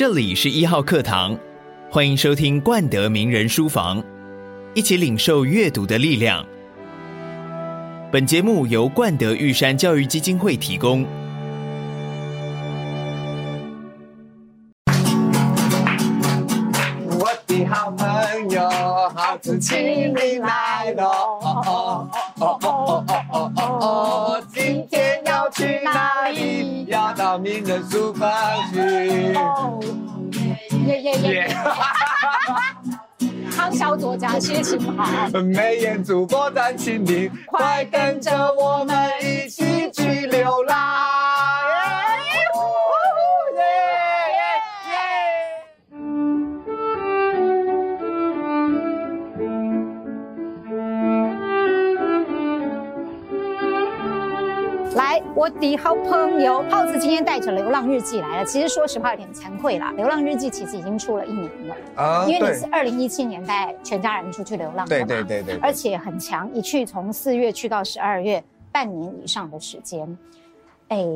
这里是一号课堂，欢迎收听冠德名人书房，一起领受阅读的力量。本节目由冠德玉山教育基金会提供。我的好朋友，好子请你来喽！哦哦哦哦哦哦哦，今天要去哪里？要到名人书房去。耶耶耶！康 小作家谢情好。美颜主播站请你，快跟着我们一起去流浪。我的好朋友浩子今天带着《流浪日记》来了。其实说实话有点惭愧啦，《流浪日记》其实已经出了一年了啊，因为你是二零一七年带全家人出去流浪的嘛，对对对对，而且很强，一去从四月去到十二月，半年以上的时间，哎，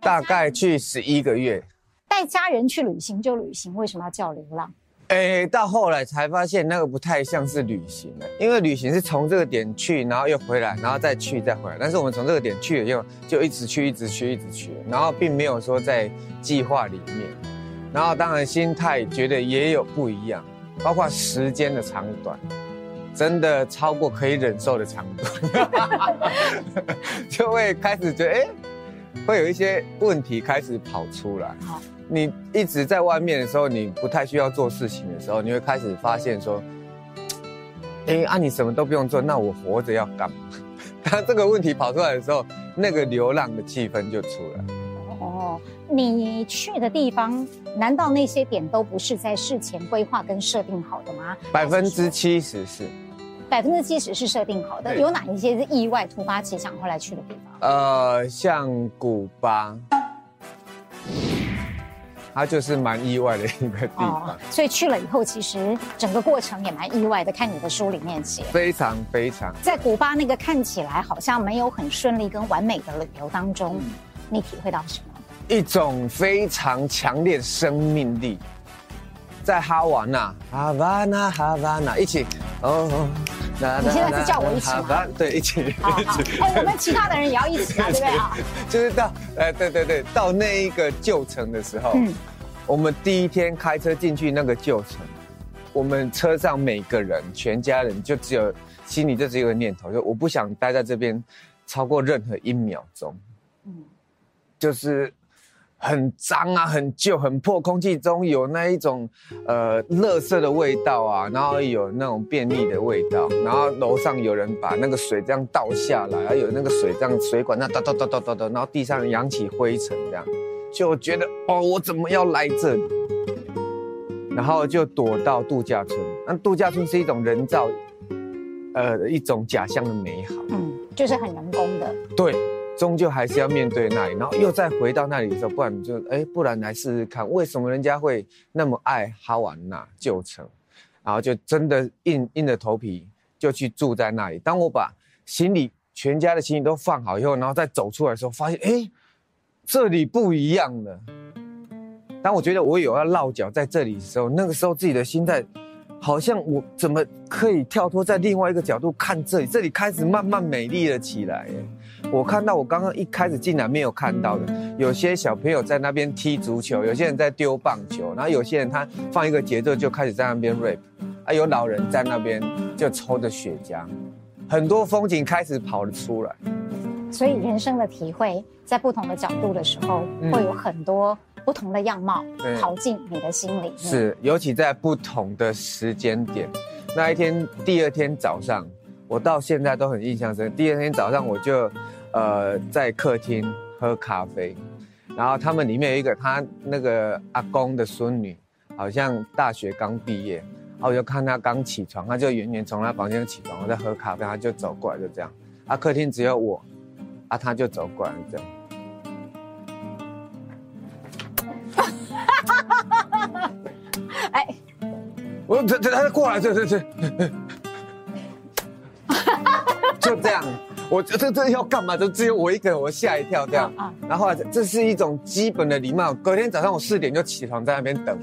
大概去十一个月。带家人去旅行就旅行，为什么要叫流浪？哎，到后来才发现那个不太像是旅行了，因为旅行是从这个点去，然后又回来，然后再去再回来。但是我们从这个点去了以后，就一直去，一直去，一直去，然后并没有说在计划里面。然后当然心态觉得也有不一样，包括时间的长短，真的超过可以忍受的长短，就会开始觉得哎，会有一些问题开始跑出来。好。你一直在外面的时候，你不太需要做事情的时候，你会开始发现说，哎，啊，你什么都不用做，那我活着要干嘛？当这个问题跑出来的时候，那个流浪的气氛就出来。哦，你去的地方，难道那些点都不是在事前规划跟设定好的吗？百分之七十是。百分之七十是设定好的，有哪一些是意外突发奇想后来去的地方？呃，像古巴。它就是蛮意外的一个地方，哦，所以去了以后，其实整个过程也蛮意外的。看你的书里面写，非常非常。在古巴那个看起来好像没有很顺利跟完美的旅游当中，嗯、你体会到什么？一种非常强烈生命力。在哈瓦那，哈瓦那，哈瓦那，一起哦。你现在是叫我一起吗？对，一起。哎，我们其他的人也要一起啊，对不对啊？就是到，哎，对对对，到那一个旧城的时候，嗯，我们第一天开车进去那个旧城，我们车上每个人，全家人就只有心里就只有一个念头，就我不想待在这边超过任何一秒钟。嗯，就是。很脏啊，很旧，很破，空气中有那一种，呃，垃圾的味道啊，然后有那种便利的味道，然后楼上有人把那个水这样倒下来，还有那个水这样水管那哒哒哒哒哒哒，然后地上扬起灰尘这样，就觉得哦，我怎么要来这里？然后就躲到度假村，那度假村是一种人造，呃，一种假象的美好，嗯，就是很人工的，对。终究还是要面对那里，然后又再回到那里的时候，不然就哎，不然来试试看，为什么人家会那么爱哈瓦那旧城，然后就真的硬硬着头皮就去住在那里。当我把行李全家的行李都放好以后，然后再走出来的时候，发现哎，这里不一样了。当我觉得我有要落脚在这里的时候，那个时候自己的心态好像我怎么可以跳脱在另外一个角度看这里？这里开始慢慢美丽了起来。我看到我刚刚一开始竟然没有看到的，有些小朋友在那边踢足球，有些人在丢棒球，然后有些人他放一个节奏就开始在那边 rap，啊，有老人在那边就抽着雪茄，很多风景开始跑了出来。所以人生的体会，在不同的角度的时候，会有很多不同的样貌跑进你的心里。是，尤其在不同的时间点，那一天第二天早上，我到现在都很印象深。第二天早上我就。呃，在客厅喝咖啡，然后他们里面有一个他那个阿公的孙女，好像大学刚毕业，然后我就看他刚起床，他就远远从他房间起床，我在喝咖啡，他就走过来，就这样，啊，客厅只有我，啊，他就走过来这样，哎，我这这他过来，这这这，就这样。我这这要干嘛？就只有我一个人，我吓一跳这样。啊，然后后来这是一种基本的礼貌。隔天早上我四点就起床在那边等，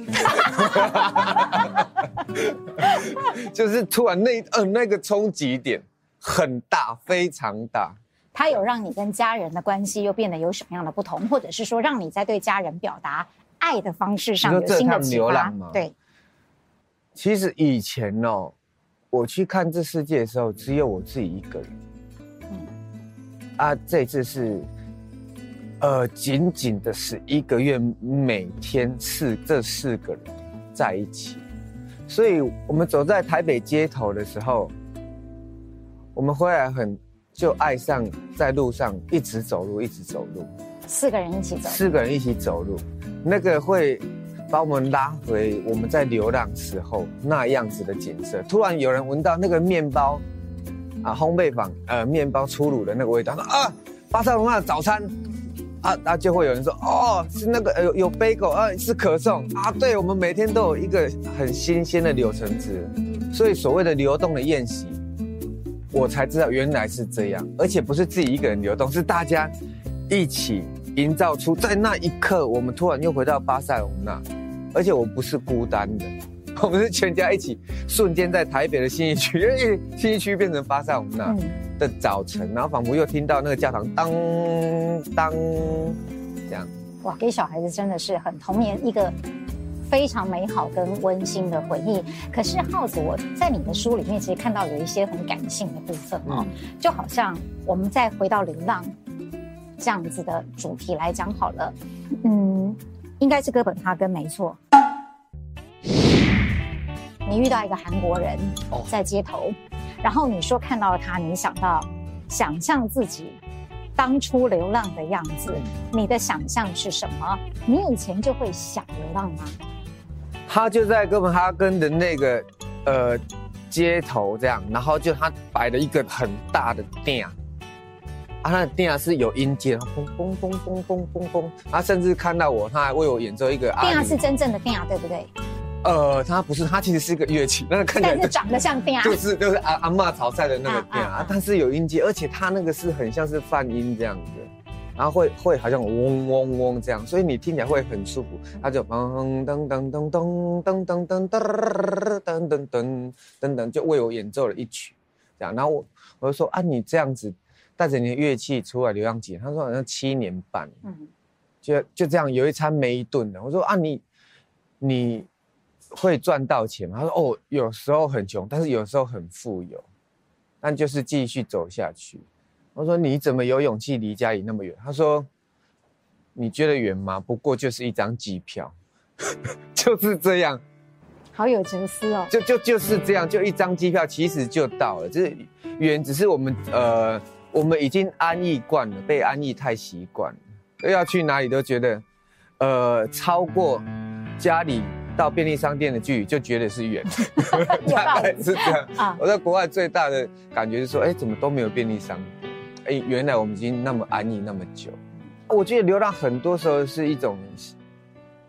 就是突然那嗯、呃、那个冲击点很大，非常大。它有让你跟家人的关系又变得有什么样的不同，或者是说让你在对家人表达爱的方式上有新的启发？对，其实以前哦，我去看这世界的时候，只有我自己一个人。嗯，啊，这次是，呃，仅仅的十一个月，每天四这四个人在一起，所以我们走在台北街头的时候，我们回来很。就爱上在路上一直走路，一直走路，四个人一起走，四个人一起走路，那个会把我们拉回我们在流浪时候那样子的景色。突然有人闻到那个面包啊，烘焙坊呃面包出炉的那个味道，啊，巴塞隆纳的早餐。啊，那就会有人说哦，是那个有有 bagel 啊，是可颂。啊，对，我们每天都有一个很新鲜的柳橙汁，所以所谓的流动的宴席。我才知道原来是这样，而且不是自己一个人流动，是大家一起营造出，在那一刻，我们突然又回到巴塞隆纳，而且我不是孤单的，我们是全家一起，瞬间在台北的新一区，因为信义区变成巴塞隆那的早晨，然后仿佛又听到那个教堂当当这样。哇，给小孩子真的是很童年一个。非常美好跟温馨的回忆。可是浩子，我在你的书里面其实看到有一些很感性的部分哦，就好像我们再回到流浪这样子的主题来讲好了，嗯，应该是哥本哈根没错。你遇到一个韩国人在街头，然后你说看到了他，你想到想象自己当初流浪的样子，你的想象是什么？你以前就会想流浪吗？他就在哥本哈根的那个呃街头这样，然后就他摆了一个很大的店，啊，他的店是有音阶，嘣嘣嘣嘣嘣嘣嘣，他甚至看到我，他还为我演奏一个。啊是真正的店，对不对？呃，它不是，它其实是一个乐器，那个看起来但是长得像店，就是就是阿阿嬷炒菜的那个店啊，但是有音阶，而且它那个是很像是泛音这样子。然后会会好像嗡嗡嗡这样，所以你听起来会很舒服。它就噔噔噔噔噔噔噔噔噔噔噔噔噔噔，就为我演奏了一曲，这样。然后我我就说啊，你这样子带着你的乐器出来流浪几年？他说好像七年半，嗯，就就这样有一餐没一顿的。我说啊，你你会赚到钱吗？他说哦，有时候很穷，但是有时候很富有，但就是继续走下去。我说你怎么有勇气离家里那么远？他说，你觉得远吗？不过就是一张机票，就是这样，好有哲思哦。就就就是这样，就一张机票，其实就到了。就是远，只是我们呃，我们已经安逸惯了，被安逸太习惯了，要去哪里都觉得，呃，超过家里到便利商店的距离就觉得是远，大概是这样。我在国外最大的感觉是说，哎，怎么都没有便利商店。哎，原来我们已经那么安逸那么久。我觉得流浪很多时候是一种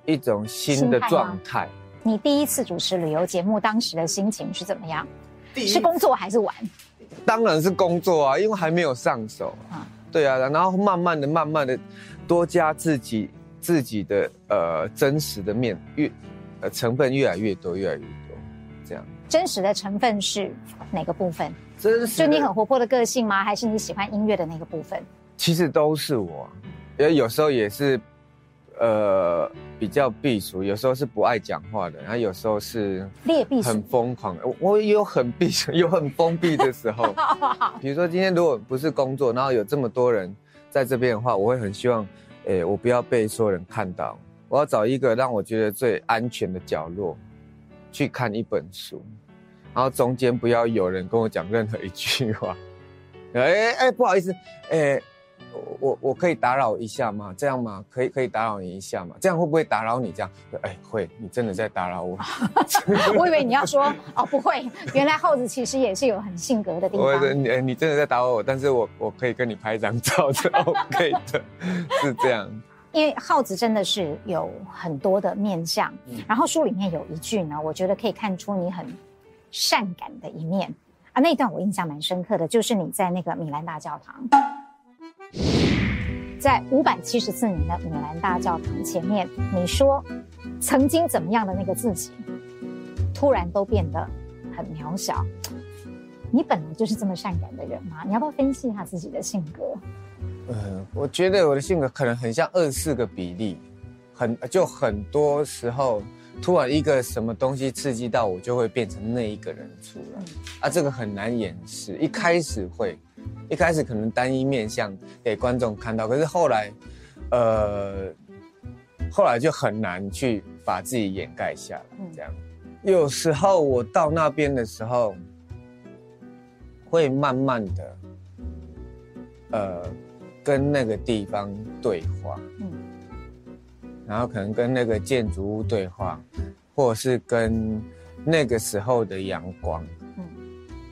一种新的状态。你第一次主持旅游节目，当时的心情是怎么样？是工作还是玩？当然是工作啊，因为还没有上手啊。对啊，然后慢慢的、慢慢的多加自己自己的呃真实的面，越呃成分越来越多，越来越多，这样。真实的成分是哪个部分？真是就你很活泼的个性吗？还是你喜欢音乐的那个部分？其实都是我，因为有时候也是，呃，比较避俗，有时候是不爱讲话的，然后有时候是劣币，很疯狂。我我也有很避俗，有很封闭的时候。比如说今天如果不是工作，然后有这么多人在这边的话，我会很希望，诶，我不要被所有人看到，我要找一个让我觉得最安全的角落，去看一本书。然后中间不要有人跟我讲任何一句话，哎哎，不好意思，哎，我我可以打扰一下吗？这样吗？可以可以打扰你一下吗？这样会不会打扰你？这样，哎，会，你真的在打扰我。我以为你要说哦，不会，原来耗子其实也是有很性格的地方。我你你真的在打扰我，但是我我可以跟你拍一张照，是 OK 的，是这样。因为耗子真的是有很多的面相，然后书里面有一句呢，我觉得可以看出你很。善感的一面啊，那一段我印象蛮深刻的，就是你在那个米兰大教堂，在五百七十四年的米兰大教堂前面，你说曾经怎么样的那个自己，突然都变得很渺小。你本来就是这么善感的人吗？你要不要分析一下自己的性格？呃，我觉得我的性格可能很像二四个比例，很就很多时候突然一个什么东西刺激到我，就会变成那一个人出来。啊，这个很难掩饰。一开始会，一开始可能单一面向给观众看到，可是后来，呃，后来就很难去把自己掩盖下来。这样，有时候我到那边的时候，会慢慢的，呃。跟那个地方对话，嗯，然后可能跟那个建筑物对话，或者是跟那个时候的阳光，嗯，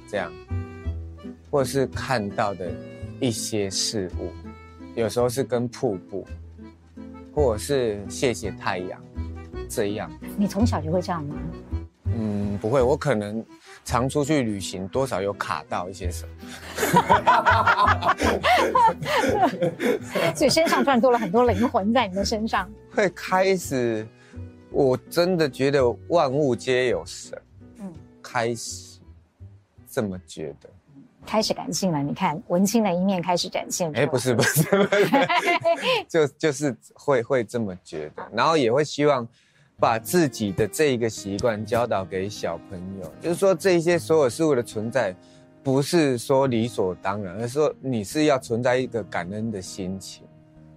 这样，或者是看到的一些事物，有时候是跟瀑布，或者是谢谢太阳，这样。你从小就会这样吗？嗯，不会，我可能。常出去旅行，多少有卡到一些什么，所以身上突然多了很多灵魂在你的身上。会开始，我真的觉得万物皆有神。嗯，开始这么觉得，开始感性了。你看，文青的一面开始展现。哎，不是不是，不是 就就是会会这么觉得，然后也会希望。把自己的这一个习惯教导给小朋友，就是说，这些所有事物的存在，不是说理所当然，而是说你是要存在一个感恩的心情，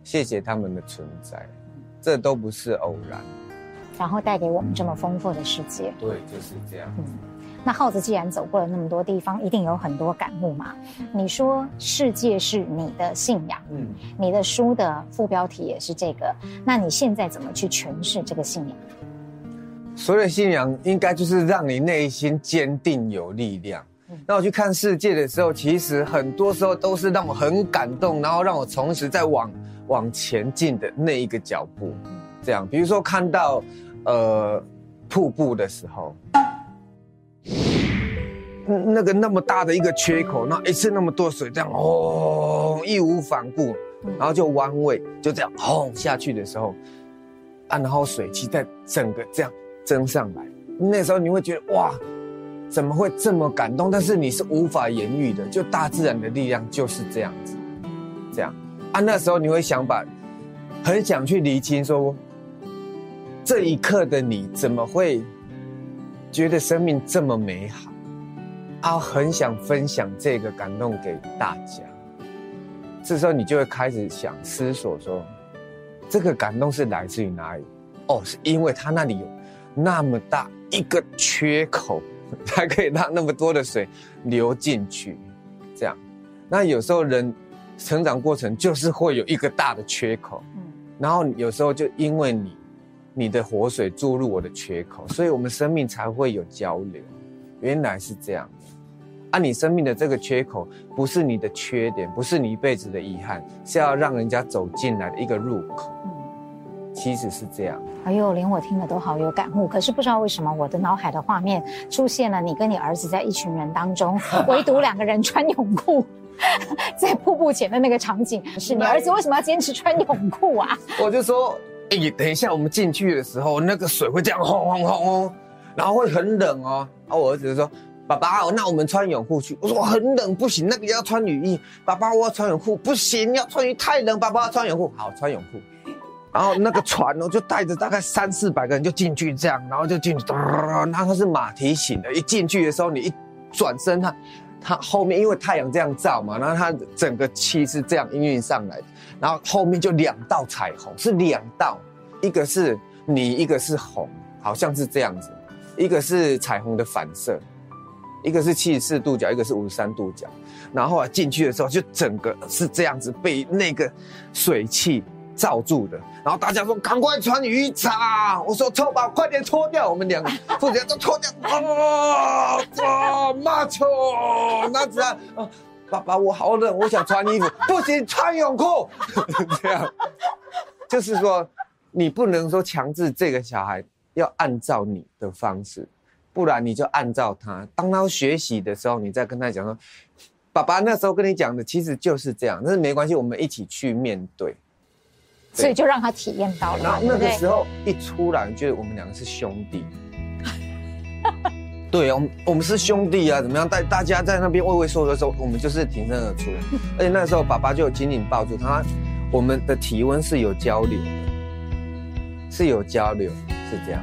谢谢他们的存在，这都不是偶然，然后带给我们这么丰富的世界。对，就是这样。嗯，那耗子既然走过了那么多地方，一定有很多感悟嘛。你说世界是你的信仰，嗯，你的书的副标题也是这个，那你现在怎么去诠释这个信仰？所谓的信仰，应该就是让你内心坚定有力量。那我去看世界的时候，其实很多时候都是让我很感动，然后让我重拾在往往前进的那一个脚步。这样，比如说看到呃瀑布的时候，那个那么大的一个缺口，那一次那么多水这样哦义无反顾，然后就弯位就这样轰下去的时候，啊，然后水汽在整个这样。蒸上来，那时候你会觉得哇，怎么会这么感动？但是你是无法言喻的，就大自然的力量就是这样子，这样啊。那时候你会想把，很想去厘清说，这一刻的你怎么会觉得生命这么美好？啊，很想分享这个感动给大家。这时候你就会开始想思索说，这个感动是来自于哪里？哦，是因为他那里有。那么大一个缺口，才可以让那么多的水流进去，这样。那有时候人成长过程就是会有一个大的缺口，嗯，然后有时候就因为你，你的活水注入我的缺口，所以我们生命才会有交流。原来是这样的，啊，你生命的这个缺口不是你的缺点，不是你一辈子的遗憾，是要让人家走进来的一个入口。其实是这样，哎呦，连我听了都好有感悟。可是不知道为什么，我的脑海的画面出现了你跟你儿子在一群人当中，唯独两个人穿泳裤，在瀑布前的那个场景。是你儿子为什么要坚持穿泳裤啊？我就说，哎，等一下我们进去的时候，那个水会这样轰轰轰哦，然后会很冷哦。然后我儿子就说，爸爸，那我们穿泳裤去。我说很冷，不行，那个要穿雨衣。爸爸，我要穿泳裤，不行，要穿雨衣太冷。爸爸要穿泳裤，好，穿泳裤。然后那个船哦，就带着大概三四百个人就进去，这样，然后就进去，然后它是马蹄形的，一进去的时候，你一转身，它它后面因为太阳这样照嘛，然后它整个气是这样氤氲上来的，然后后面就两道彩虹，是两道，一个是你，一个是红，好像是这样子，一个是彩虹的反射，一个是七十四度角，一个是五十三度角，然后啊进去的时候就整个是这样子被那个水汽。罩住的，然后大家说赶快穿雨衣，我说臭宝快点脱掉，我们两个父子俩都脱掉，啊啊，马球，那子啊，爸爸我好冷，我想穿衣服，不行，穿泳裤，这样，就是说你不能说强制这个小孩要按照你的方式，不然你就按照他。当他学习的时候，你再跟他讲说：“爸爸那时候跟你讲的其实就是这样。”但是没关系，我们一起去面对。所以就让他体验到了。然后那个时候一出来，觉得我们两个是兄弟。对，我们我们是兄弟啊，怎么样？大大家在那边畏畏缩缩的时候，我们就是挺身而出。而且那时候爸爸就紧紧抱住他，我们的体温是有交流的，是有交流，是这样。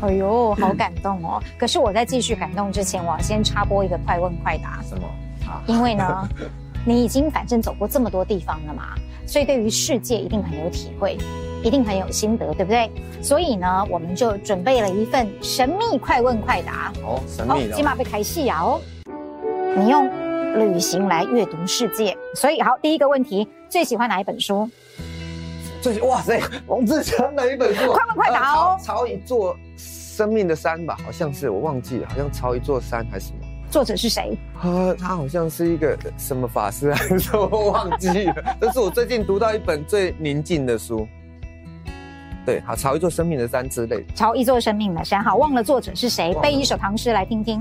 哎呦，好感动哦！可是我在继续感动之前，我要先插播一个快问快答。什么？好，因为呢，你已经反正走过这么多地方了嘛，所以对于世界一定很有体会。一定很有心得，对不对？所以呢，我们就准备了一份神秘快问快答。哦，神秘的，起码被开戏啊！哦，你用旅行来阅读世界，所以好，第一个问题，最喜欢哪一本书？最哇塞，王志强哪一本书？快问快答哦！抄、呃、一座生命的山吧，好像是我忘记了，好像抄一座山还是什么？作者是谁？呃，他好像是一个什么法师还是，我忘记了。这是我最近读到一本最宁静的书。对，好，朝一座生命的山之类。朝一座生命的山，好，忘了作者是谁，背一首唐诗来听听。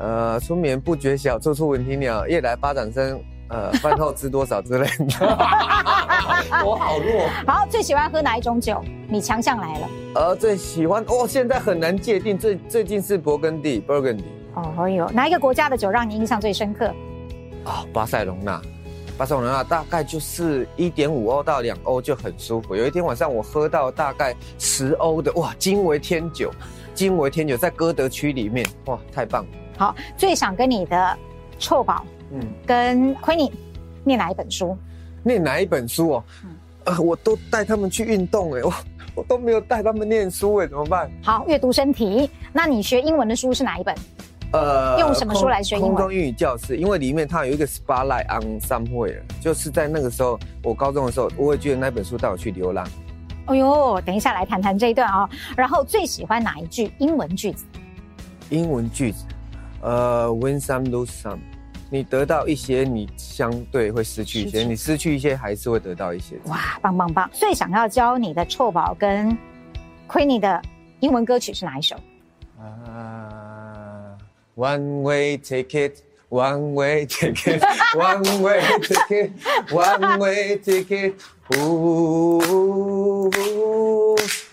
呃，春眠不觉晓，处处闻啼鸟。夜来巴掌声，呃，饭后知多少之类的。我好弱。好，最喜欢喝哪一种酒？你强项来了。呃，最喜欢哦，现在很难界定，最最近是勃艮第，Burgundy。哦，哎呦，哪一个国家的酒让你印象最深刻？啊、哦，巴塞隆纳。巴塞隆纳大概就是一点五欧到两欧就很舒服。有一天晚上我喝到大概十欧的，哇，惊为天酒，惊为天酒，在歌德区里面，哇，太棒了。好，最想跟你的臭宝，嗯，跟 Queenie 念哪一本书？念哪一本书哦？嗯、呃，我都带他们去运动哎，我我都没有带他们念书哎，怎么办？好，阅读身体。那你学英文的书是哪一本？呃，用什么书来学英文？空中英语教室，因为里面它有一个 spotlight on somewhere，就是在那个时候，我高中的时候，我会觉得那本书带我去流浪。哎呦，等一下来谈谈这一段啊、哦。然后最喜欢哪一句英文句子？英文句子，呃，win some lose some，你得到一些，你相对会失去一些；你失去一些，还是会得到一些。哇，棒棒棒！最想要教你的臭宝跟 Queenie 的英文歌曲是哪一首？啊。One way ticket, one way ticket, one way ticket, one way ticket, ooh,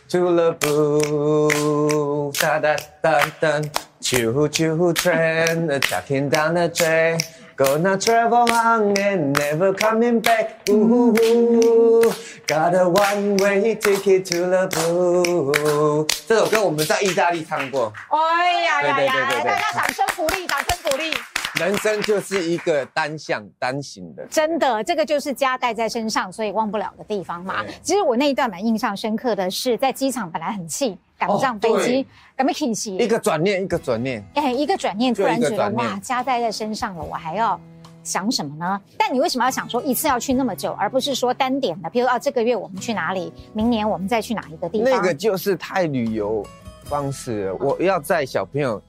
to the blue, da da da da, choo choo train, chucking down the train. Gonna travel on and never coming back, ooh, got a one way ticket to the blue。这首歌我们在意大利唱过。哎呀呀呀！大家掌声鼓励，掌声鼓励。人生就是一个单向单行的。真的，这个就是家带在身上，所以忘不了的地方嘛。其实我那一段蛮印象深刻的是，在机场本来很气，赶不上飞机，赶不起行。一个转念，一个转念。哎，一个转念，突然觉得哇，家带在身上了，我还要。想什么呢？但你为什么要想说一次要去那么久，而不是说单点的？比如啊，这个月我们去哪里，明年我们再去哪一个地方？那个就是太旅游方式了。我要在小朋友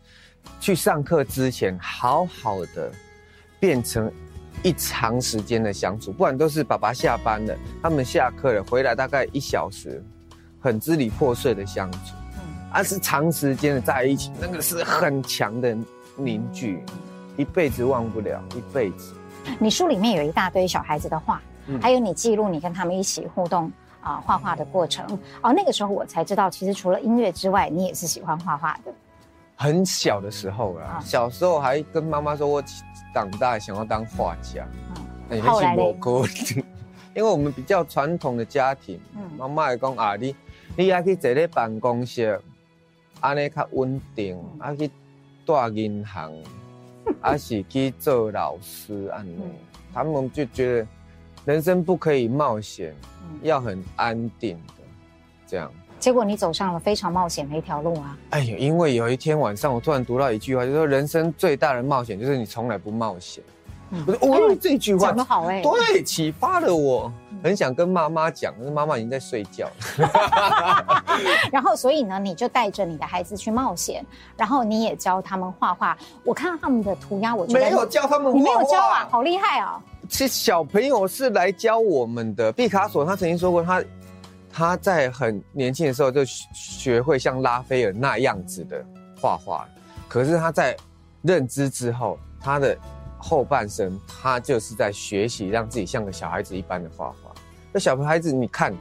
去上课之前，好好的变成一长时间的相处，不管都是爸爸下班了，他们下课了回来大概一小时，很支离破碎的相处。嗯，而是长时间的在一起，那个是很强的凝聚。一辈子忘不了，一辈子。你书里面有一大堆小孩子的画，嗯、还有你记录你跟他们一起互动啊画画的过程。哦，那个时候我才知道，其实除了音乐之外，你也是喜欢画画的。很小的时候啊，哦、小时候还跟妈妈说，我长大想要当画家。嗯，后来呢？因为我们比较传统的家庭，妈妈会讲啊，你你要去坐在办公室，安尼较稳定，啊去大银行。还 是去做老师啊？他们就觉得人生不可以冒险，要很安定的这样。结果你走上了非常冒险的一条路啊！哎呦，因为有一天晚上，我突然读到一句话，就是说人生最大的冒险就是你从来不冒险。我说哦，这句话讲得好哎，对，启发了我，很想跟妈妈讲，可是妈妈已经在睡觉了。然后，所以呢，你就带着你的孩子去冒险，然后你也教他们画画。我看到他们的涂鸦，我觉得没有教他们画画，你没有教啊，好厉害啊！其实小朋友是来教我们的。毕卡索他曾经说过，他他在很年轻的时候就学会像拉斐尔那样子的画画。可是他在认知之后，他的后半生，他就是在学习让自己像个小孩子一般的画画。那小孩子，你看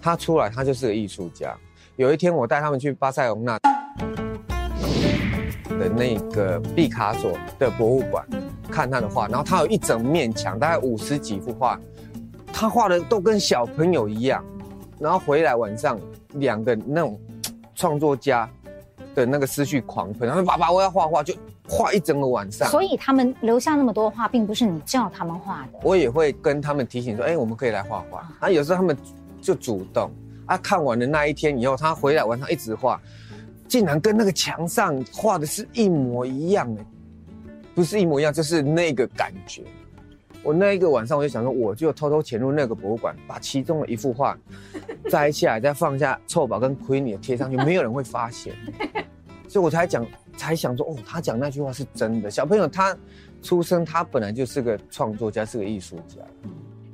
他出来，他就是个艺术家。有一天，我带他们去巴塞隆纳的那个毕卡索的博物馆看他的画，然后他有一整面墙，大概五十几幅画，他画的都跟小朋友一样。然后回来晚上，两个那种创作家的那个思绪狂喷，然后爸爸我要画画，就画一整个晚上。所以他们留下那么多画，并不是你叫他们画的。我也会跟他们提醒说，哎，我们可以来画画。啊，有时候他们就主动。啊，看完的那一天以后，他回来晚上一直画，竟然跟那个墙上画的是一模一样的，不是一模一样，就是那个感觉。我那一个晚上，我就想说，我就偷偷潜入那个博物馆，把其中的一幅画 摘下来，再放下臭宝跟 Queenie 贴上去，没有人会发现。所以我才讲，才想说，哦，他讲那句话是真的。小朋友他出生，他本来就是个创作家，是个艺术家。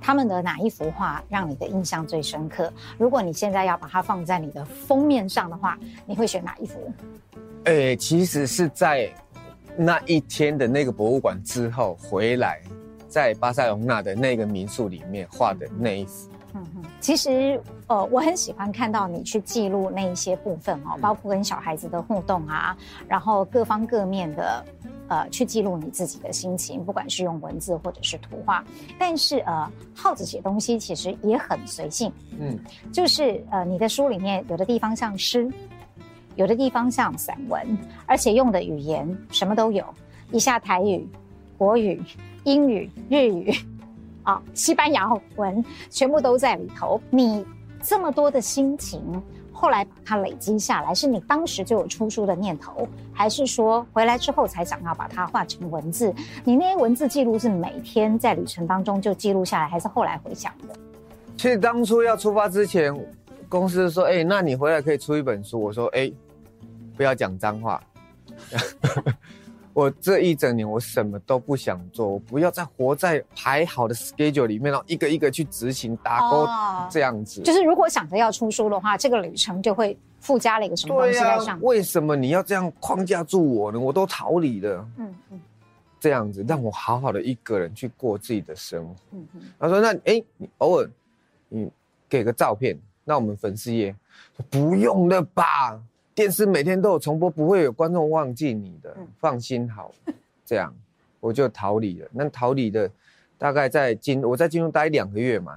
他们的哪一幅画让你的印象最深刻？如果你现在要把它放在你的封面上的话，你会选哪一幅？哎、欸，其实是在那一天的那个博物馆之后回来。在巴塞隆纳的那个民宿里面画的那一幅，嗯哼，其实呃，我很喜欢看到你去记录那一些部分哦，包括跟小孩子的互动啊，然后各方各面的呃，去记录你自己的心情，不管是用文字或者是图画。但是呃，耗子写东西其实也很随性，嗯，就是呃，你的书里面有的地方像诗，有的地方像散文，而且用的语言什么都有，一下台语、国语。英语、日语，啊，西班牙文，全部都在里头。你这么多的心情，后来把它累积下来，是你当时就有出书的念头，还是说回来之后才想要把它画成文字？你那些文字记录是每天在旅程当中就记录下来，还是后来回想的？其实当初要出发之前，公司说：“哎、那你回来可以出一本书。”我说：“哎、不要讲脏话。”我这一整年，我什么都不想做，我不要再活在排好的 schedule 里面，然后一个一个去执行打勾这样子。就是如果想着要出书的话，这个旅程就会附加了一个什么东西在上为什么你要这样框架住我呢？我都逃离了。嗯嗯，这样子让我好好的一个人去过自己的生活。嗯嗯。他说：“那哎，你偶尔你给个照片，那我们粉丝也不用了吧？”电视每天都有重播，不会有观众忘记你的，放心好。这样我就逃离了。那逃离的大概在金，我在金融待两个月嘛。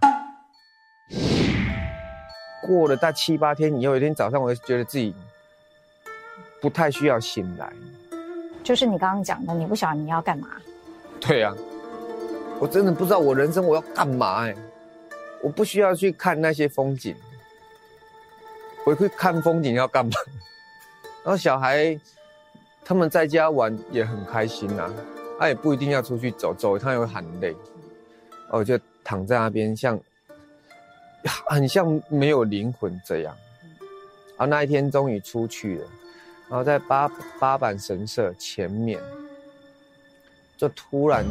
过了大七八天以后，有一天早上，我就觉得自己不太需要醒来。就是你刚刚讲的，你不晓得你要干嘛？对啊，我真的不知道我人生我要干嘛哎、欸，我不需要去看那些风景。回去看风景要干嘛？然后小孩他们在家玩也很开心呐、啊，他也不一定要出去走走，他也会很累。我就躺在那边，像很像没有灵魂这样。然后那一天终于出去了，然后在八八坂神社前面，就突然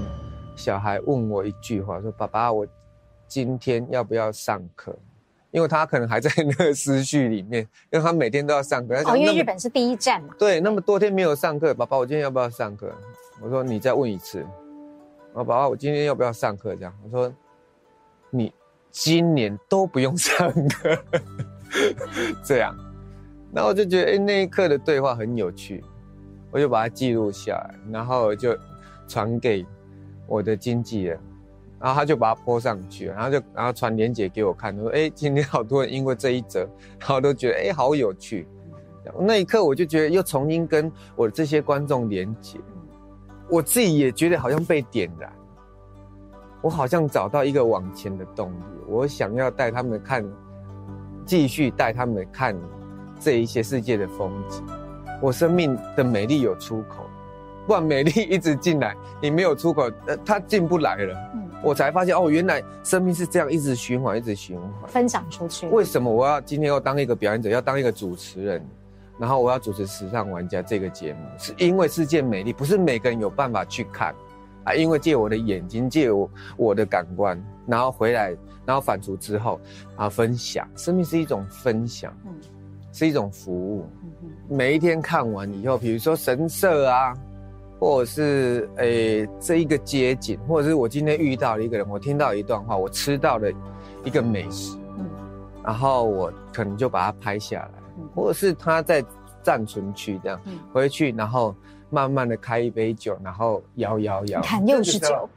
小孩问我一句话，说：“爸爸，我今天要不要上课？”因为他可能还在 那个思绪里面，因为他每天都要上课。哦，因为日本是第一站嘛。对，那么多天没有上课，爸爸，我今天要不要上课？我说你再问一次。我爸爸，我今天要不要上课？这样，我说你今年都不用上课。这样，然后我就觉得，哎，那一刻的对话很有趣，我就把它记录下来，然后就传给我的经纪人。然后他就把它泼上去，然后就然后传链接给我看，说：“哎，今天好多人因为这一则，然后都觉得哎好有趣。”那一刻我就觉得又重新跟我的这些观众连接，我自己也觉得好像被点燃，我好像找到一个往前的动力，我想要带他们看，继续带他们看这一些世界的风景。我生命的美丽有出口，不然美丽一直进来，你没有出口，呃，它进不来了。嗯我才发现哦，原来生命是这样一直循环，一直循环，分享出去。为什么我要今天要当一个表演者，要当一个主持人，然后我要主持《时尚玩家》这个节目？是因为世界美丽，不是每个人有办法去看啊。因为借我的眼睛，借我我的感官，然后回来，然后反刍之后啊，分享。生命是一种分享，嗯，是一种服务。每一天看完以后，比如说神社啊，或者是诶、欸、这一个街景，或者是我今天遇到了一个人，我听到一段话，我吃到了一个美食，然后我可能就把它拍下来，或者是他在暂存区这样回去，然后慢慢的开一杯酒，然后摇摇摇，看又是酒。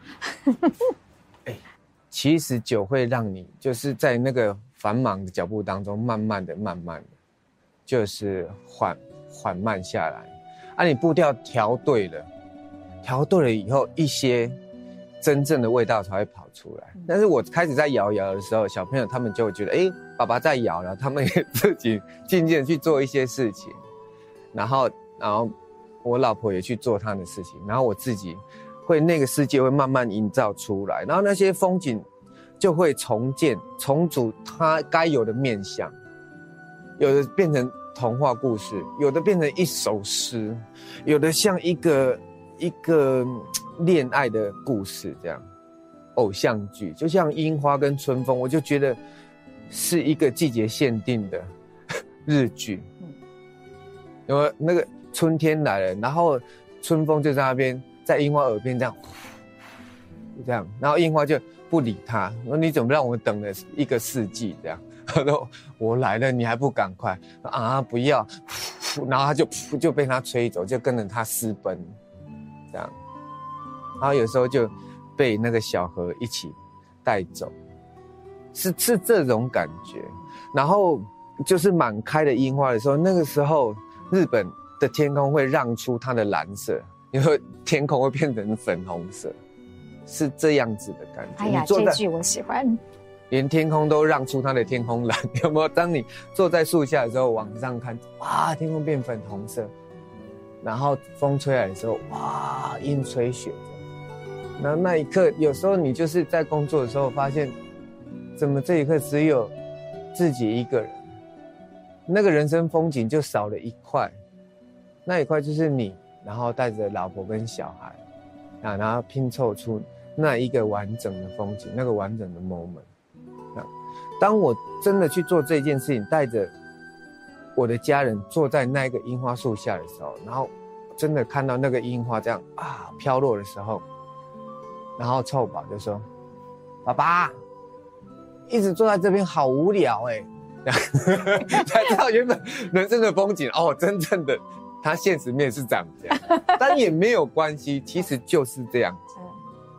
其实酒会让你就是在那个繁忙的脚步当中，慢慢的、慢慢的，就是缓缓慢下来。啊，你步调调对了，调对了以后，一些真正的味道才会跑出来。但是我开始在摇摇的时候，小朋友他们就会觉得，哎，爸爸在摇了，他们也 自己渐渐去做一些事情。然后，然后我老婆也去做她的事情，然后我自己。会那个世界会慢慢营造出来，然后那些风景就会重建、重组它该有的面相，有的变成童话故事，有的变成一首诗，有的像一个一个恋爱的故事这样，偶像剧，就像樱花跟春风，我就觉得是一个季节限定的日剧，因为那个春天来了，然后春风就在那边。在樱花耳边这样，这样，然后樱花就不理他，说你怎么让我等了一个世纪？这样，他说我来了，你还不赶快啊？不要，然后他就就被他吹走，就跟着他私奔，这样，然后有时候就被那个小河一起带走，是是这种感觉。然后就是满开的樱花的时候，那个时候日本的天空会让出它的蓝色。因为天空会变成粉红色，是这样子的感觉。哎呀，这句我喜欢。连天空都让出它的天空蓝，有没有？当你坐在树下的时候，往上看，哇，天空变粉红色。然后风吹来的时候，哇，阴吹雪。然后那一刻，有时候你就是在工作的时候，发现，怎么这一刻只有自己一个人，那个人生风景就少了一块，那一块就是你。然后带着老婆跟小孩，啊，然后拼凑出那一个完整的风景，那个完整的 moment。啊，当我真的去做这件事情，带着我的家人坐在那个樱花树下的时候，然后真的看到那个樱花这样啊飘落的时候，然后臭宝就说：“爸爸，一直坐在这边好无聊哎。” 才知道原本人生的风景哦，真正的。他现实面是长这样，但也没有关系，其实就是这样子，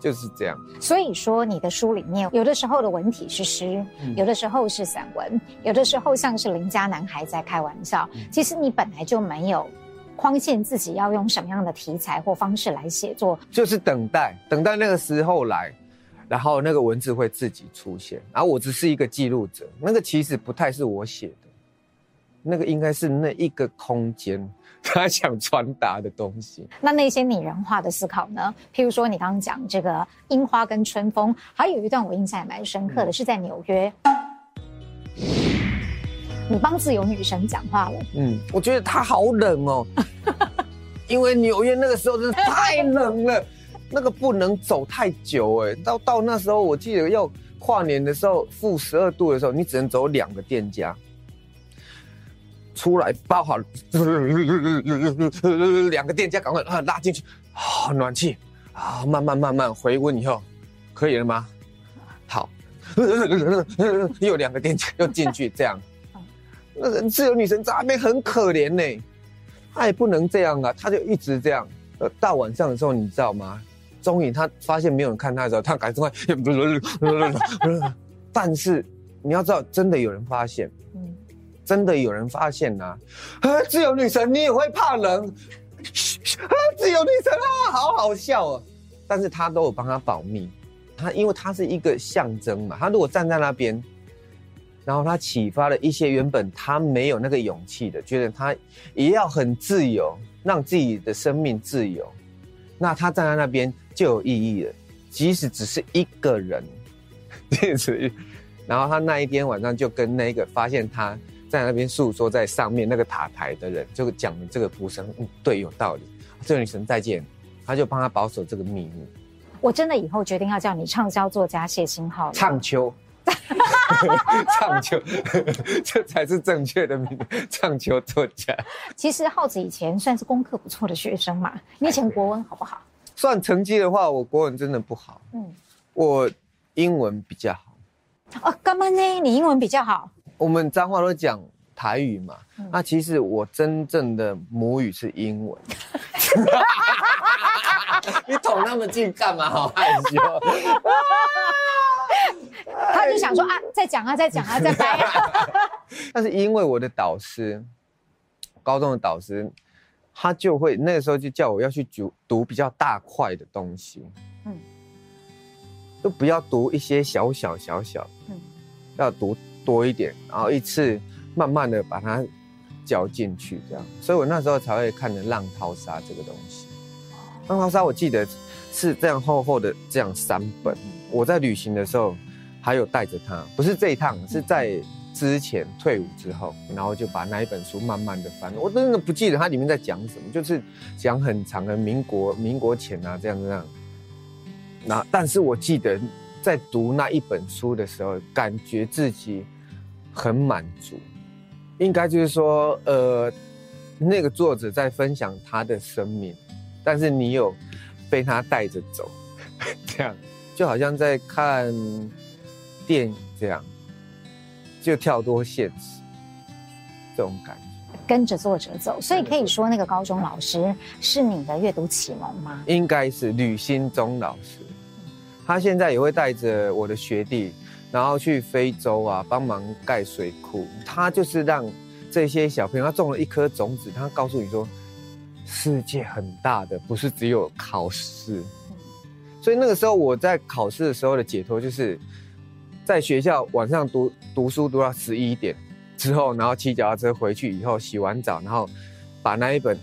就是这样。所以说，你的书里面有的时候的文体是诗，有的时候是散文，有的时候像是邻家男孩在开玩笑。其实你本来就没有框限自己要用什么样的题材或方式来写作，就是等待，等待那个时候来，然后那个文字会自己出现，然后我只是一个记录者，那个其实不太是我写的，那个应该是那一个空间。他想传达的东西，那那些拟人化的思考呢？譬如说，你刚刚讲这个樱花跟春风，还有一段我印象也蛮深刻的，嗯、是在纽约，你帮自由女神讲话了。嗯，我觉得她好冷哦，因为纽约那个时候真的太冷了，那个不能走太久哎。到到那时候，我记得要跨年的时候，负十二度的时候，你只能走两个店家。出来包好，两个店家赶快啊拉进去，啊暖气啊慢慢慢慢回温以后，可以了吗？好，又两个店家又进去这样，那人自由女神在那边很可怜呢，她也不能这样啊，她就一直这样。呃，到晚上的时候你知道吗？终于她发现没有人看她的时候，她赶快，但是你要知道，真的有人发现。真的有人发现呐、啊，自由女神，你也会怕冷？啊，自由女神啊，好好笑哦。但是他都有帮他保密，他因为他是一个象征嘛，他如果站在那边，然后他启发了一些原本他没有那个勇气的，觉得他也要很自由，让自己的生命自由，那他站在那边就有意义了，即使只是一个人，这次，然后他那一天晚上就跟那个发现他。在那边诉说，在上面那个塔台的人就讲了这个仆生，嗯，对，有道理。这个女神再见，他就帮他保守这个秘密。我真的以后决定要叫你畅销作家谢金浩。畅秋，畅秋，这才是正确的名，畅秋作家。其实浩子以前算是功课不错的学生嘛，你以前国文好不好？算成绩的话，我国文真的不好。嗯，我英文比较好。哦，干嘛呢？你英文比较好？我们脏话都讲台语嘛，嗯、那其实我真正的母语是英文。你捅那么近干嘛？好害羞。他就想说啊，再讲啊，再讲啊，再掰啊。但是因为我的导师，高中的导师，他就会那个时候就叫我要去读读比较大块的东西，嗯，就不要读一些小小小小，嗯，要读多一点，然后一次慢慢的把它搅进去，这样。所以我那时候才会看的《浪淘沙》这个东西，《浪淘沙》我记得是这样厚厚的这样三本。我在旅行的时候。还有带着它，不是这一趟，是在之前退伍之后，然后就把那一本书慢慢的翻。我真的不记得它里面在讲什么，就是讲很长的民国民国前啊这样这样。那但是我记得在读那一本书的时候，感觉自己很满足，应该就是说，呃，那个作者在分享他的生命，但是你有被他带着走，这样就好像在看。电影这样，就跳脱现实，这种感觉，跟着作者走，所以可以说那个高中老师是你的阅读启蒙吗？应该是吕新忠老师，他现在也会带着我的学弟，然后去非洲啊，帮忙盖水库。他就是让这些小朋友，他种了一颗种子，他告诉你说，世界很大的，不是只有考试。所以那个时候我在考试的时候的解脱就是。在学校晚上读读书读到十一点之后，然后骑脚踏车回去以后洗完澡，然后把那一本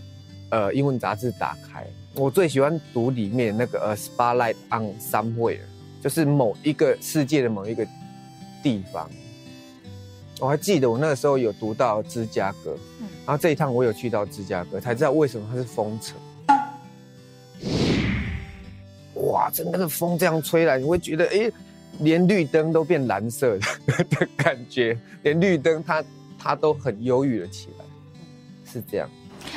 呃英文杂志打开。我最喜欢读里面那个呃《Spotlight on Somewhere》，就是某一个世界的某一个地方。我还记得我那个时候有读到芝加哥，然后这一趟我有去到芝加哥，才知道为什么它是风城。哇，真的那个风这样吹来，你会觉得哎。连绿灯都变蓝色的的感觉，连绿灯它它都很忧郁了起来，是这样。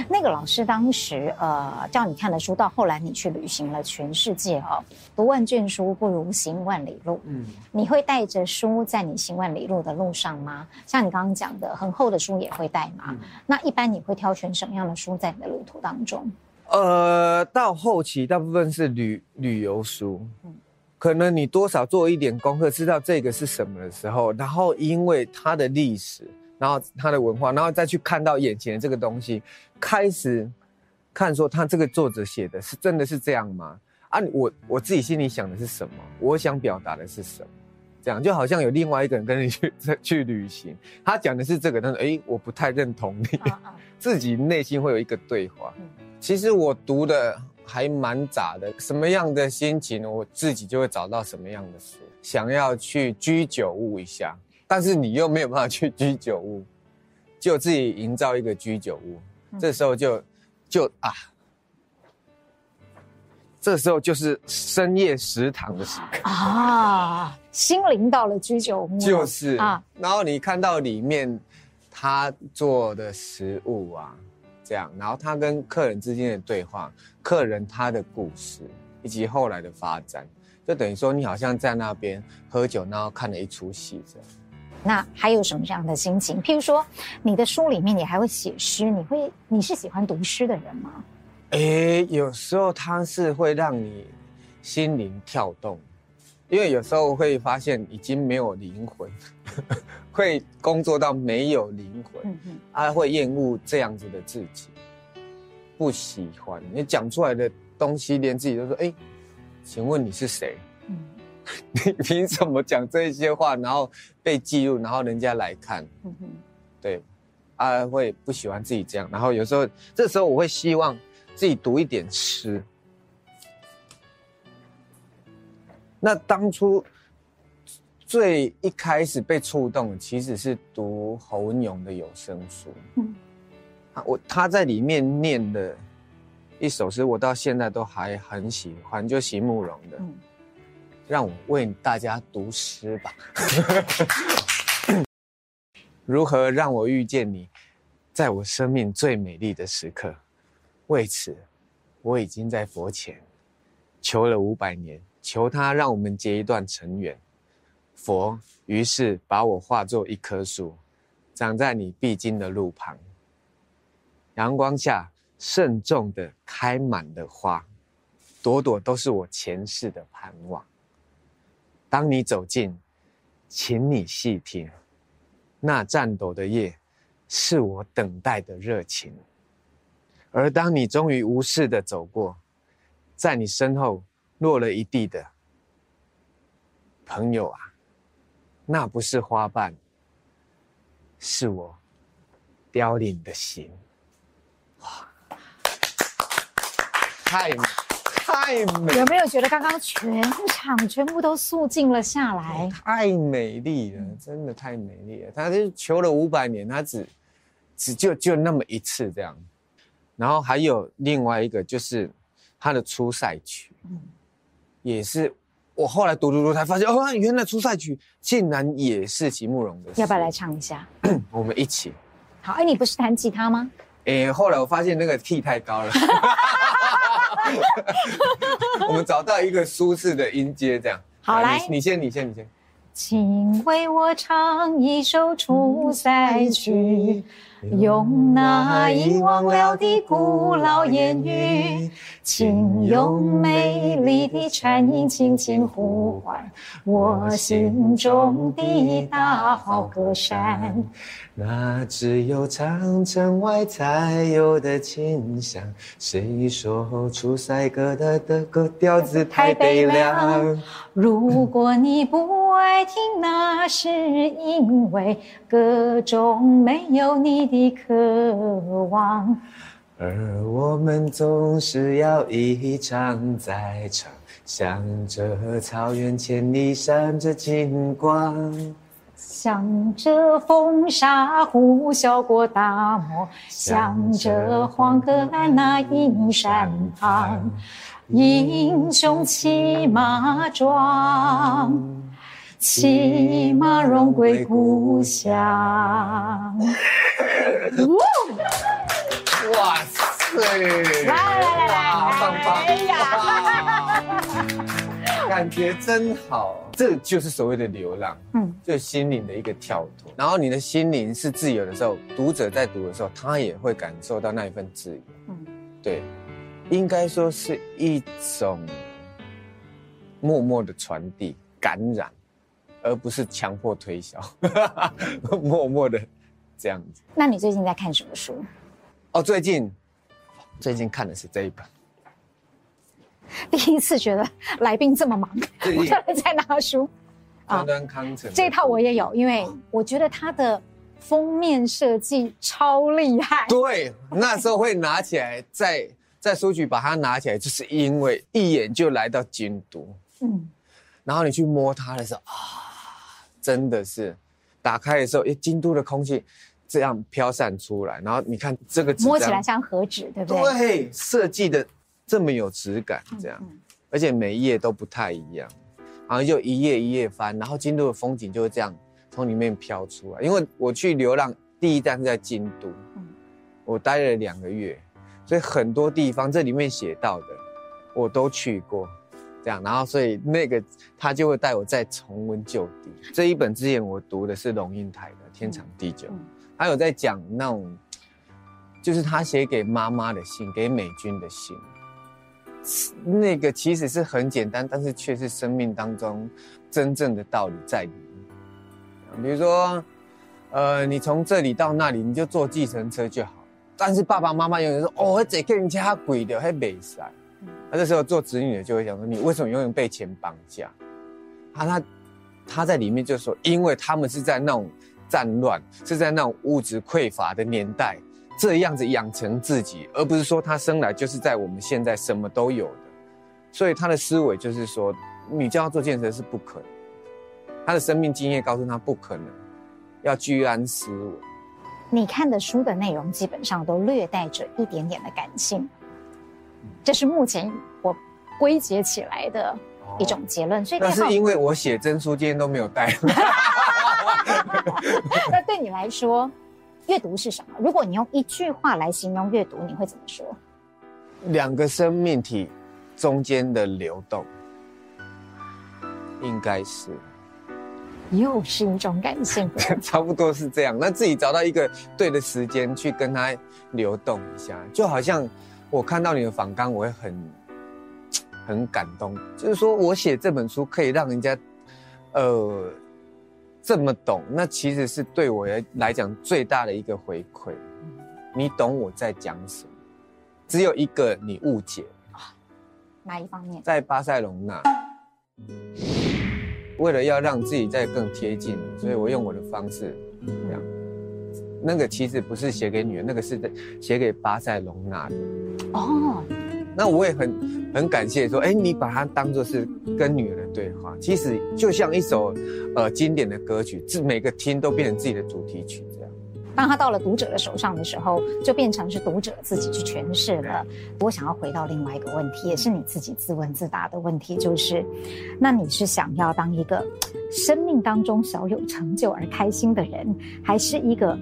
那个老师当时呃叫你看的书，到后来你去旅行了全世界哦，读万卷书不如行万里路。嗯，你会带着书在你行万里路的路上吗？像你刚刚讲的，很厚的书也会带吗？嗯、那一般你会挑选什么样的书在你的路途当中？呃，到后期大部分是旅旅游书。嗯。可能你多少做一点功课，知道这个是什么的时候，然后因为它的历史，然后他的文化，然后再去看到眼前的这个东西，开始看说他这个作者写的是真的是这样吗？啊，我我自己心里想的是什么？我想表达的是什么？这样就好像有另外一个人跟你去去旅行，他讲的是这个，但是哎，我不太认同你，自己内心会有一个对话。其实我读的。还蛮杂的，什么样的心情，我自己就会找到什么样的书。想要去居酒屋一下，但是你又没有办法去居酒屋，就自己营造一个居酒屋。嗯、这时候就就啊，这时候就是深夜食堂的时刻啊，心灵到了居酒屋，就是啊。然后你看到里面他做的食物啊。这样，然后他跟客人之间的对话，客人他的故事，以及后来的发展，就等于说你好像在那边喝酒，然后看了一出戏这样。那还有什么这样的心情？譬如说，你的书里面你还会写诗，你会你是喜欢读诗的人吗？诶，有时候它是会让你心灵跳动。因为有时候会发现已经没有灵魂，会工作到没有灵魂，嗯，啊，会厌恶这样子的自己，不喜欢你讲出来的东西，连自己都说：“哎，请问你是谁？嗯，你凭什么讲这些话？然后被记录，然后人家来看，嗯哼，对，啊，会不喜欢自己这样。然后有时候，这时候我会希望自己读一点诗。”那当初最一开始被触动的，其实是读侯文咏的有声书。嗯，我他在里面念的一首诗，我到现在都还很喜欢，就席慕蓉的。嗯，让我为大家读诗吧。如何让我遇见你，在我生命最美丽的时刻？为此，我已经在佛前求了五百年，求他让我们结一段尘缘。佛于是把我化作一棵树，长在你必经的路旁。阳光下，慎重地开满了花，朵朵都是我前世的盼望。当你走近，请你细听，那颤抖的叶，是我等待的热情。而当你终于无视的走过，在你身后落了一地的朋友啊，那不是花瓣，是我凋零的心。哇，太美！太美，有没有觉得刚刚全场全部都肃静了下来？太美丽了，真的太美丽了。他就求了五百年，他只只就就那么一次这样。然后还有另外一个，就是他的出塞曲，嗯，也是我后来读读读才发现，哦，原来出塞曲竟然也是席慕容的。要不要来唱一下？我们一起。好，哎，你不是弹吉他吗？哎，后来我发现那个 key 太高了。我们找到一个舒适的音阶，这样。好，来，你先，你先，你先。请为我唱一首出塞曲。用那遗忘了的古老言语，请用美丽的颤音轻轻呼唤我心中的大好河山。那只有长城外才有的清香。谁说出塞歌的的歌调子太悲凉？如果你不爱听，那是因为歌中没有你的渴望，而我们总是要一唱再唱，向着草原千里闪着金光，向着风沙呼啸过大漠，向着黄河岸那阴山旁，英雄骑马壮。骑马荣归故乡。哇塞！来来来来，棒棒！哎呀，感觉真好。这就是所谓的流浪，嗯，就是心灵的一个跳脱。然后你的心灵是自由的时候，读者在读的时候，他也会感受到那一份自由。嗯，对，应该说是一种默默的传递、感染。而不是强迫推销，默默的这样子。那你最近在看什么书？哦，最近最近看的是这一本。第一次觉得来宾这么忙，我在拿书。端端康成这套我也有，因为我觉得它的封面设计超厉害。对，那时候会拿起来，在在书局把它拿起来，就是因为一眼就来到京都。嗯，然后你去摸它的时候啊。真的是，打开的时候，哎，京都的空气这样飘散出来，然后你看这个纸摸起来像和纸，对不对？对，设计的这么有质感，这样，嗯嗯、而且每一页都不太一样，好像就一页一页翻，然后京都的风景就会这样从里面飘出来。因为我去流浪第一站是在京都，嗯、我待了两个月，所以很多地方这里面写到的我都去过。这样，然后所以那个他就会带我再重温旧地。这一本之前我读的是龙应台的《天长地久》，他有在讲那种，就是他写给妈妈的信，给美军的信。那个其实是很简单，但是却是生命当中真正的道理在里面。比如说，呃，你从这里到那里，你就坐计程车就好。但是爸爸妈妈永远说：“哦，这个人家贵的，还没塞。”他这时候做子女的就会想说：“你为什么永远被钱绑架？”他他他在里面就说：“因为他们是在那种战乱，是在那种物质匮乏的年代，这样子养成自己，而不是说他生来就是在我们现在什么都有的。所以他的思维就是说，你叫他做建设是不可能。他的生命经验告诉他不可能，要居安思危。你看的书的内容基本上都略带着一点点的感性。这是目前我归结起来的一种结论。所以那是因为我写真书今天都没有带。那对你来说，阅读是什么？如果你用一句话来形容阅读，你会怎么说？两个生命体中间的流动，应该是。又是一种感性，差不多是这样。那自己找到一个对的时间去跟它流动一下，就好像我看到你的访纲，我会很 很感动。就是说我写这本书可以让人家呃这么懂，那其实是对我来讲最大的一个回馈。你懂我在讲什么？只有一个你误解啊，哪一方面？在巴塞隆纳。为了要让自己再更贴近，所以我用我的方式，这样。那个其实不是写给女人，那个是在写给巴塞隆纳的。哦，那我也很很感谢说，哎，你把它当作是跟女人的对话，其实就像一首呃经典的歌曲，是每个听都变成自己的主题曲这样。当他到了读者的手上的时候，就变成是读者自己去诠释了。我想要回到另外一个问题，也是你自己自问自答的问题，就是，那你是想要当一个生命当中小有成就而开心的人，还是一个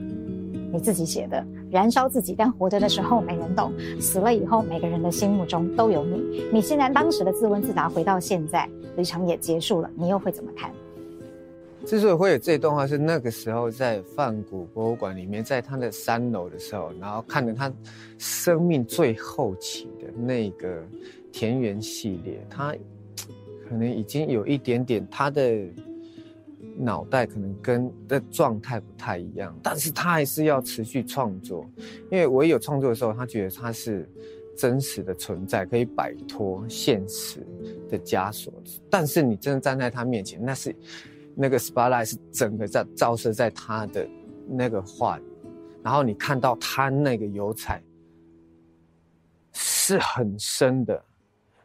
你自己写的燃烧自己，但活着的时候没人懂，死了以后每个人的心目中都有你？你现在当时的自问自答回到现在，旅程也结束了，你又会怎么看？之所以会有这段话，是那个时候在梵谷博物馆里面，在他的三楼的时候，然后看着他生命最后期的那个田园系列，他可能已经有一点点他的脑袋可能跟的状态不太一样，但是他还是要持续创作，因为我有创作的时候，他觉得他是真实的存在，可以摆脱现实的枷锁。但是你真的站在他面前，那是。那个 spotlight 是整个在照射在他的那个画，然后你看到他那个油彩是很深的，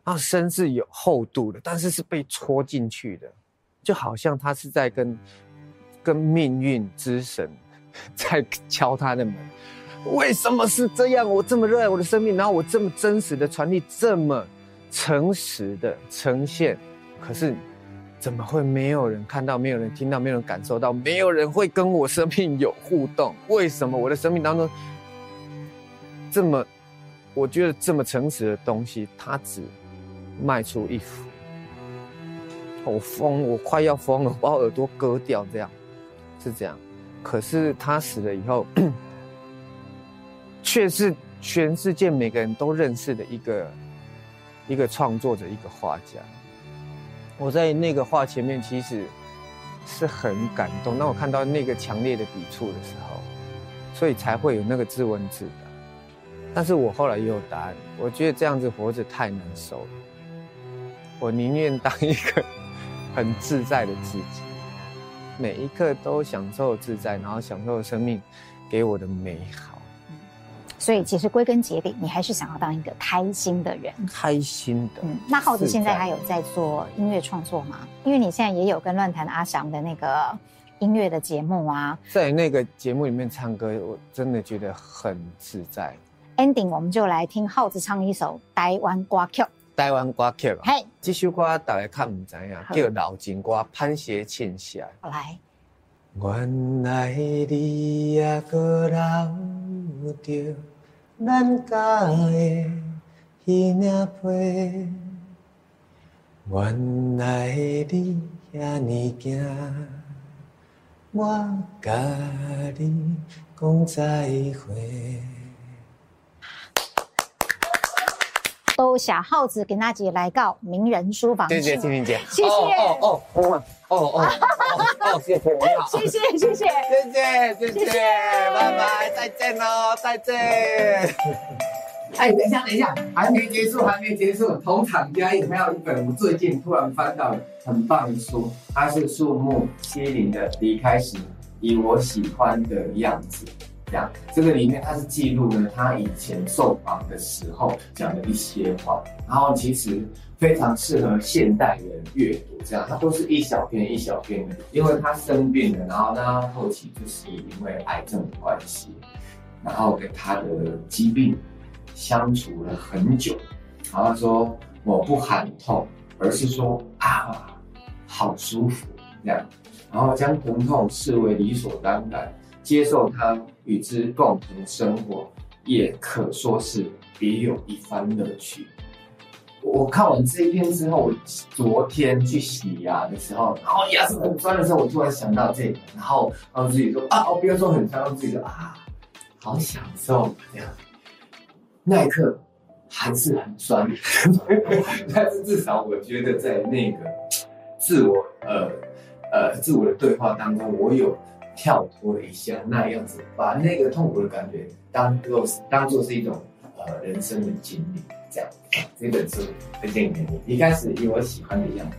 然后深是有厚度的，但是是被戳进去的，就好像他是在跟跟命运之神在敲他的门。为什么是这样？我这么热爱我的生命，然后我这么真实的传递，这么诚实的呈现，可是。怎么会没有人看到，没有人听到，没有人感受到，没有人会跟我生命有互动？为什么我的生命当中这么，我觉得这么诚实的东西，它只卖出一幅？我疯，我快要疯了，把我耳朵割掉，这样是这样。可是他死了以后，却是全世界每个人都认识的一个一个创作者，一个画家。我在那个画前面，其实是很感动。当我看到那个强烈的笔触的时候，所以才会有那个自问自答。但是我后来也有答案。我觉得这样子活着太难受了，我宁愿当一个很自在的自己，每一刻都享受自在，然后享受生命给我的美好。所以其实归根结底，你还是想要当一个开心的人。开心的。嗯，那浩子现在还有在做音乐创作吗？因为你现在也有跟乱弹阿翔的那个音乐的节目啊。在那个节目里面唱歌，我真的觉得很自在。Ending，我们就来听浩子唱一首台湾歌曲。台湾歌曲。嘿，这首歌大家看唔知影，叫老情歌，潘协庆写。好来。原来你也阁留着咱家的彼领被，原来你遐尼惊，我甲你讲再会。多谢浩子给大姐来告名人书房。谢谢青青姐，谢谢。哦哦哦哦哦哦，谢谢你好，谢谢谢谢谢谢谢谢，拜拜，再见喽，再见。哎，等一下等一下，还没结束还没结束，同场加映，还有一本我最近突然翻到很棒的书，它是树木希林的《离开时以我喜欢的样子》。这样，这个里面它是记录了他以前受访的时候讲的一些话，然后其实非常适合现代人阅读。这样，他都是一小篇一小篇的，因为他生病了，然后他后期就是因为癌症的关系，然后跟他的疾病相处了很久。然后说：“我不喊痛，而是说啊，好舒服这样，然后将疼痛视为理所当然，接受它，与之共同生活，也可说是别有一番乐趣。我看完这一篇之后，我昨天去洗牙的时候，然后牙齿很酸的时候，我突然想到这个，然后然后自己说啊，我不要说很酸，我自己说啊，好享受这样。那一刻还是很酸，但是至少我觉得在那个自我呃呃自我的对话当中，我有跳脱了一下那样子，把那个痛苦的感觉当做当做是一种呃人生的经历。这样，这本书推荐给你。一开始以我喜欢的样子。